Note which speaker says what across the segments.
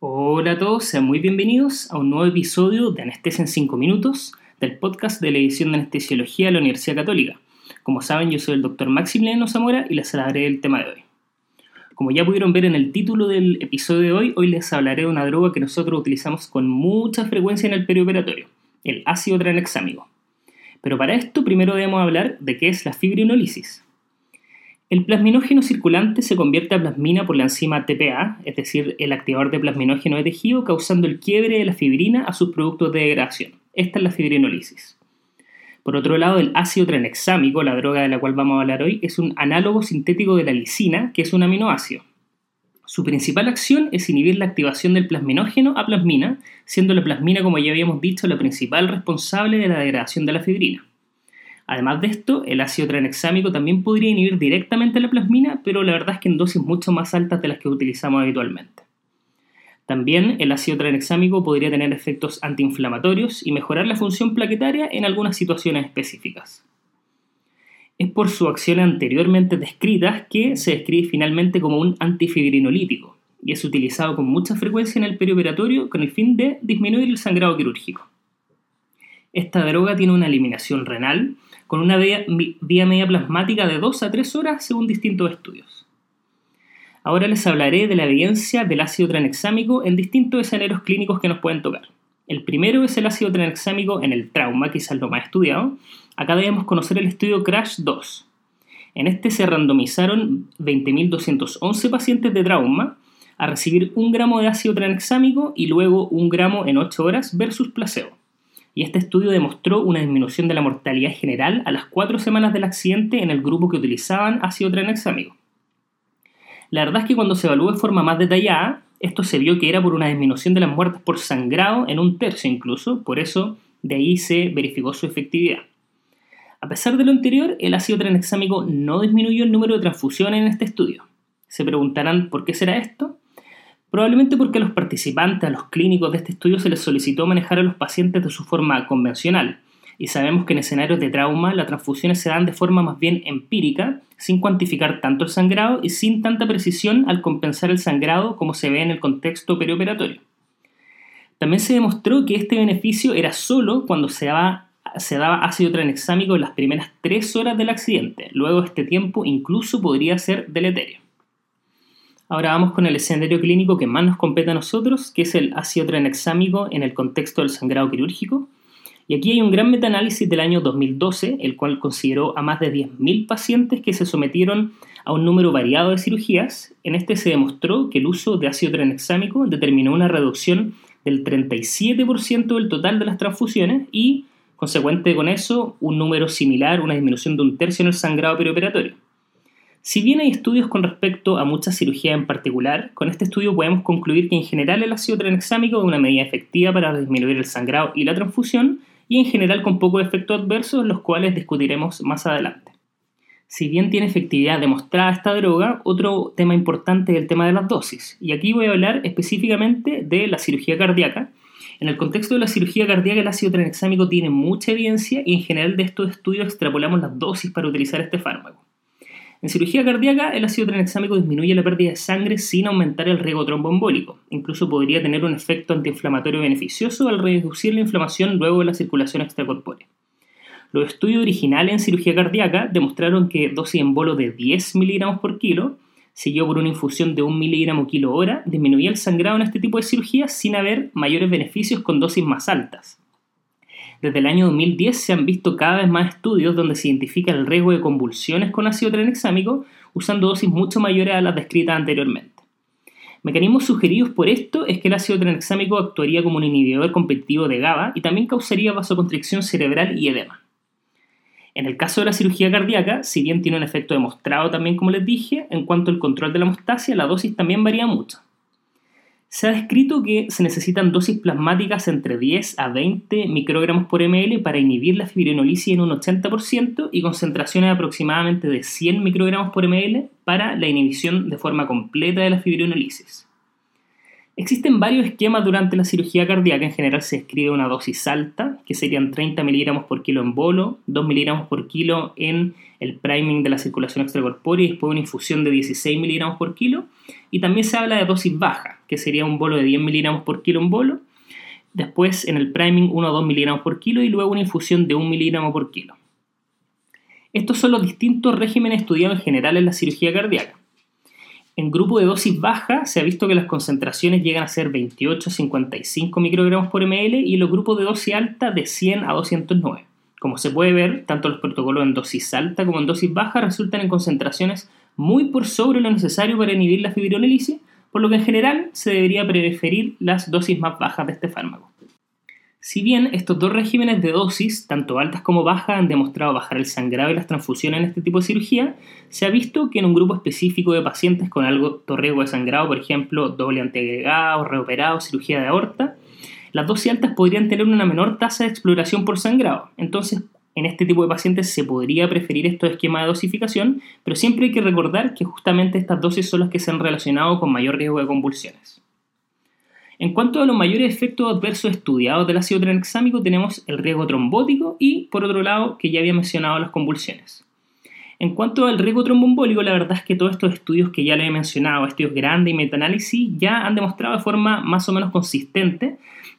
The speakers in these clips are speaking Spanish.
Speaker 1: Hola a todos, sean muy bienvenidos a un nuevo episodio de Anestesia en 5 minutos del podcast de la edición de Anestesiología de la Universidad Católica. Como saben, yo soy el doctor Maximiliano Zamora y les hablaré del tema de hoy. Como ya pudieron ver en el título del episodio de hoy, hoy les hablaré de una droga que nosotros utilizamos con mucha frecuencia en el perioperatorio, el ácido tranexámico. Pero para esto primero debemos hablar de qué es la fibrinolisis. El plasminógeno circulante se convierte a plasmina por la enzima TPA, es decir, el activador de plasminógeno de tejido, causando el quiebre de la fibrina a sus productos de degradación. Esta es la fibrinolisis. Por otro lado, el ácido tranexámico, la droga de la cual vamos a hablar hoy, es un análogo sintético de la lisina, que es un aminoácido. Su principal acción es inhibir la activación del plasminógeno a plasmina, siendo la plasmina, como ya habíamos dicho, la principal responsable de la degradación de la fibrina. Además de esto, el ácido tranexámico también podría inhibir directamente la plasmina, pero la verdad es que en dosis mucho más altas de las que utilizamos habitualmente. También el ácido tranexámico podría tener efectos antiinflamatorios y mejorar la función plaquetaria en algunas situaciones específicas. Es por su acción anteriormente descritas que se describe finalmente como un antifibrinolítico y es utilizado con mucha frecuencia en el perioperatorio con el fin de disminuir el sangrado quirúrgico. Esta droga tiene una eliminación renal con una vía, media plasmática de 2 a 3 horas según distintos estudios. Ahora les hablaré de la evidencia del ácido tranexámico en distintos escenarios clínicos que nos pueden tocar. El primero es el ácido tranexámico en el trauma, quizás lo más estudiado. Acá debemos conocer el estudio CRASH 2. En este se randomizaron 20.211 pacientes de trauma a recibir un gramo de ácido tranexámico y luego un gramo en 8 horas versus placebo y este estudio demostró una disminución de la mortalidad general a las cuatro semanas del accidente en el grupo que utilizaban ácido tranexámico. La verdad es que cuando se evaluó de forma más detallada, esto se vio que era por una disminución de las muertes por sangrado en un tercio incluso, por eso de ahí se verificó su efectividad. A pesar de lo anterior, el ácido tranexámico no disminuyó el número de transfusiones en este estudio. Se preguntarán por qué será esto. Probablemente porque a los participantes, a los clínicos de este estudio se les solicitó manejar a los pacientes de su forma convencional, y sabemos que en escenarios de trauma las transfusiones se dan de forma más bien empírica, sin cuantificar tanto el sangrado y sin tanta precisión al compensar el sangrado como se ve en el contexto perioperatorio. También se demostró que este beneficio era solo cuando se daba, se daba ácido tranexámico en las primeras tres horas del accidente, luego este tiempo incluso podría ser deleterio. Ahora vamos con el escenario clínico que más nos compete a nosotros, que es el ácido tranexámico en el contexto del sangrado quirúrgico. Y aquí hay un gran metaanálisis del año 2012, el cual consideró a más de 10.000 pacientes que se sometieron a un número variado de cirugías. En este se demostró que el uso de ácido tranexámico determinó una reducción del 37% del total de las transfusiones y, consecuente con eso, un número similar, una disminución de un tercio en el sangrado perioperatorio. Si bien hay estudios con respecto a muchas cirugías en particular, con este estudio podemos concluir que en general el ácido tranexámico es una medida efectiva para disminuir el sangrado y la transfusión, y en general con pocos efectos adversos, los cuales discutiremos más adelante. Si bien tiene efectividad demostrada esta droga, otro tema importante es el tema de las dosis, y aquí voy a hablar específicamente de la cirugía cardíaca. En el contexto de la cirugía cardíaca, el ácido tranexámico tiene mucha evidencia y en general de estos estudios extrapolamos las dosis para utilizar este fármaco. En cirugía cardíaca, el ácido tranexámico disminuye la pérdida de sangre sin aumentar el riesgo tromboembólico. Incluso podría tener un efecto antiinflamatorio beneficioso al reducir la inflamación luego de la circulación extracorpórea. Los estudios originales en cirugía cardíaca demostraron que dosis en bolo de 10 mg por kilo, seguido por una infusión de 1 mg kilo hora, disminuía el sangrado en este tipo de cirugía sin haber mayores beneficios con dosis más altas. Desde el año 2010 se han visto cada vez más estudios donde se identifica el riesgo de convulsiones con ácido tranexámico usando dosis mucho mayores a las descritas anteriormente. Mecanismos sugeridos por esto es que el ácido tranexámico actuaría como un inhibidor competitivo de GABA y también causaría vasoconstricción cerebral y edema. En el caso de la cirugía cardíaca, si bien tiene un efecto demostrado también como les dije, en cuanto al control de la hemostasia, la dosis también varía mucho. Se ha descrito que se necesitan dosis plasmáticas entre 10 a 20 microgramos por ml para inhibir la fibrinolisis en un 80% y concentraciones aproximadamente de 100 microgramos por ml para la inhibición de forma completa de la fibrinolisis. Existen varios esquemas durante la cirugía cardíaca. En general se describe una dosis alta, que serían 30 miligramos por kilo en bolo, 2 miligramos por kilo en el priming de la circulación extracorpórea y después una infusión de 16 miligramos por kilo. Y también se habla de dosis baja, que sería un bolo de 10 miligramos por kilo en bolo. Después en el priming 1 o 2 miligramos por kilo y luego una infusión de 1 miligramo por kilo. Estos son los distintos regímenes estudiados en general en la cirugía cardíaca. En grupo de dosis baja se ha visto que las concentraciones llegan a ser 28 a 55 microgramos por ml y los grupos de dosis alta de 100 a 209. Como se puede ver, tanto los protocolos en dosis alta como en dosis baja resultan en concentraciones muy por sobre lo necesario para inhibir la fibrinolisis, por lo que en general se debería preferir las dosis más bajas de este fármaco. Si bien estos dos regímenes de dosis, tanto altas como bajas, han demostrado bajar el sangrado y las transfusiones en este tipo de cirugía, se ha visto que en un grupo específico de pacientes con alto riesgo de sangrado, por ejemplo, doble antiagregado, reoperado, cirugía de aorta, las dosis altas podrían tener una menor tasa de exploración por sangrado. Entonces, en este tipo de pacientes se podría preferir estos esquemas de dosificación, pero siempre hay que recordar que justamente estas dosis son las que se han relacionado con mayor riesgo de convulsiones. En cuanto a los mayores efectos adversos estudiados del ácido tranexámico, tenemos el riesgo trombótico y, por otro lado, que ya había mencionado las convulsiones. En cuanto al riesgo tromboembólico, la verdad es que todos estos estudios que ya les he mencionado, estudios grandes y metaanálisis, ya han demostrado de forma más o menos consistente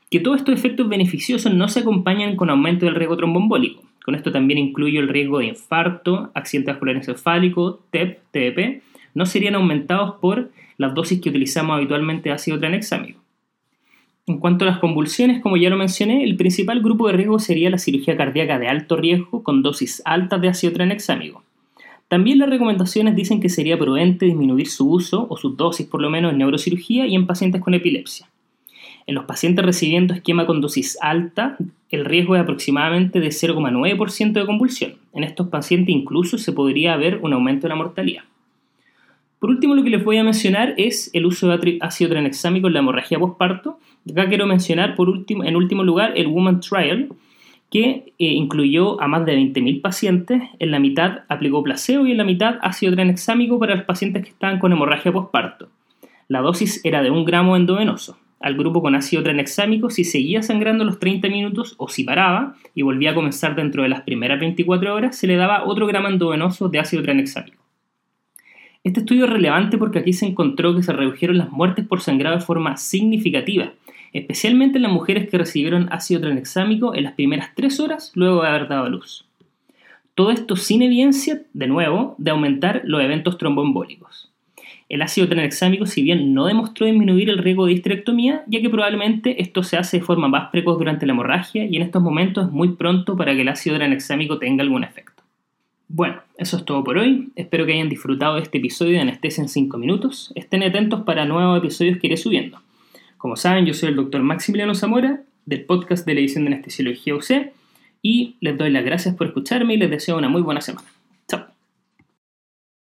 Speaker 1: que todos estos efectos beneficiosos no se acompañan con aumento del riesgo tromboembólico. Con esto también incluyo el riesgo de infarto, accidente vascular encefálico, TEP, TBP, no serían aumentados por las dosis que utilizamos habitualmente de ácido tranexámico. En cuanto a las convulsiones, como ya lo mencioné, el principal grupo de riesgo sería la cirugía cardíaca de alto riesgo con dosis altas de ácido. También las recomendaciones dicen que sería prudente disminuir su uso o su dosis por lo menos en neurocirugía y en pacientes con epilepsia. En los pacientes recibiendo esquema con dosis alta, el riesgo es aproximadamente de 0,9% de convulsión. En estos pacientes incluso se podría ver un aumento de la mortalidad. Por último, lo que les voy a mencionar es el uso de ácido tranexámico en la hemorragia postparto. Acá quiero mencionar por último, en último lugar el Woman Trial, que eh, incluyó a más de 20.000 pacientes. En la mitad aplicó placebo y en la mitad ácido tranexámico para los pacientes que estaban con hemorragia postparto. La dosis era de un gramo endovenoso. Al grupo con ácido tranexámico, si seguía sangrando los 30 minutos o si paraba y volvía a comenzar dentro de las primeras 24 horas, se le daba otro gramo endovenoso de ácido tranexámico. Este estudio es relevante porque aquí se encontró que se redujeron las muertes por sangrado de forma significativa, especialmente en las mujeres que recibieron ácido tranexámico en las primeras tres horas luego de haber dado a luz. Todo esto sin evidencia, de nuevo, de aumentar los eventos tromboembólicos. El ácido tranexámico, si bien no demostró disminuir el riesgo de histerectomía, ya que probablemente esto se hace de forma más precoz durante la hemorragia y en estos momentos es muy pronto para que el ácido tranexámico tenga algún efecto. Bueno, eso es todo por hoy. Espero que hayan disfrutado de este episodio de Anestesia en 5 minutos. Estén atentos para nuevos episodios que iré subiendo. Como saben, yo soy el doctor Maximiliano Zamora del podcast de la edición de Anestesiología UC y les doy las gracias por escucharme y les deseo una muy buena semana.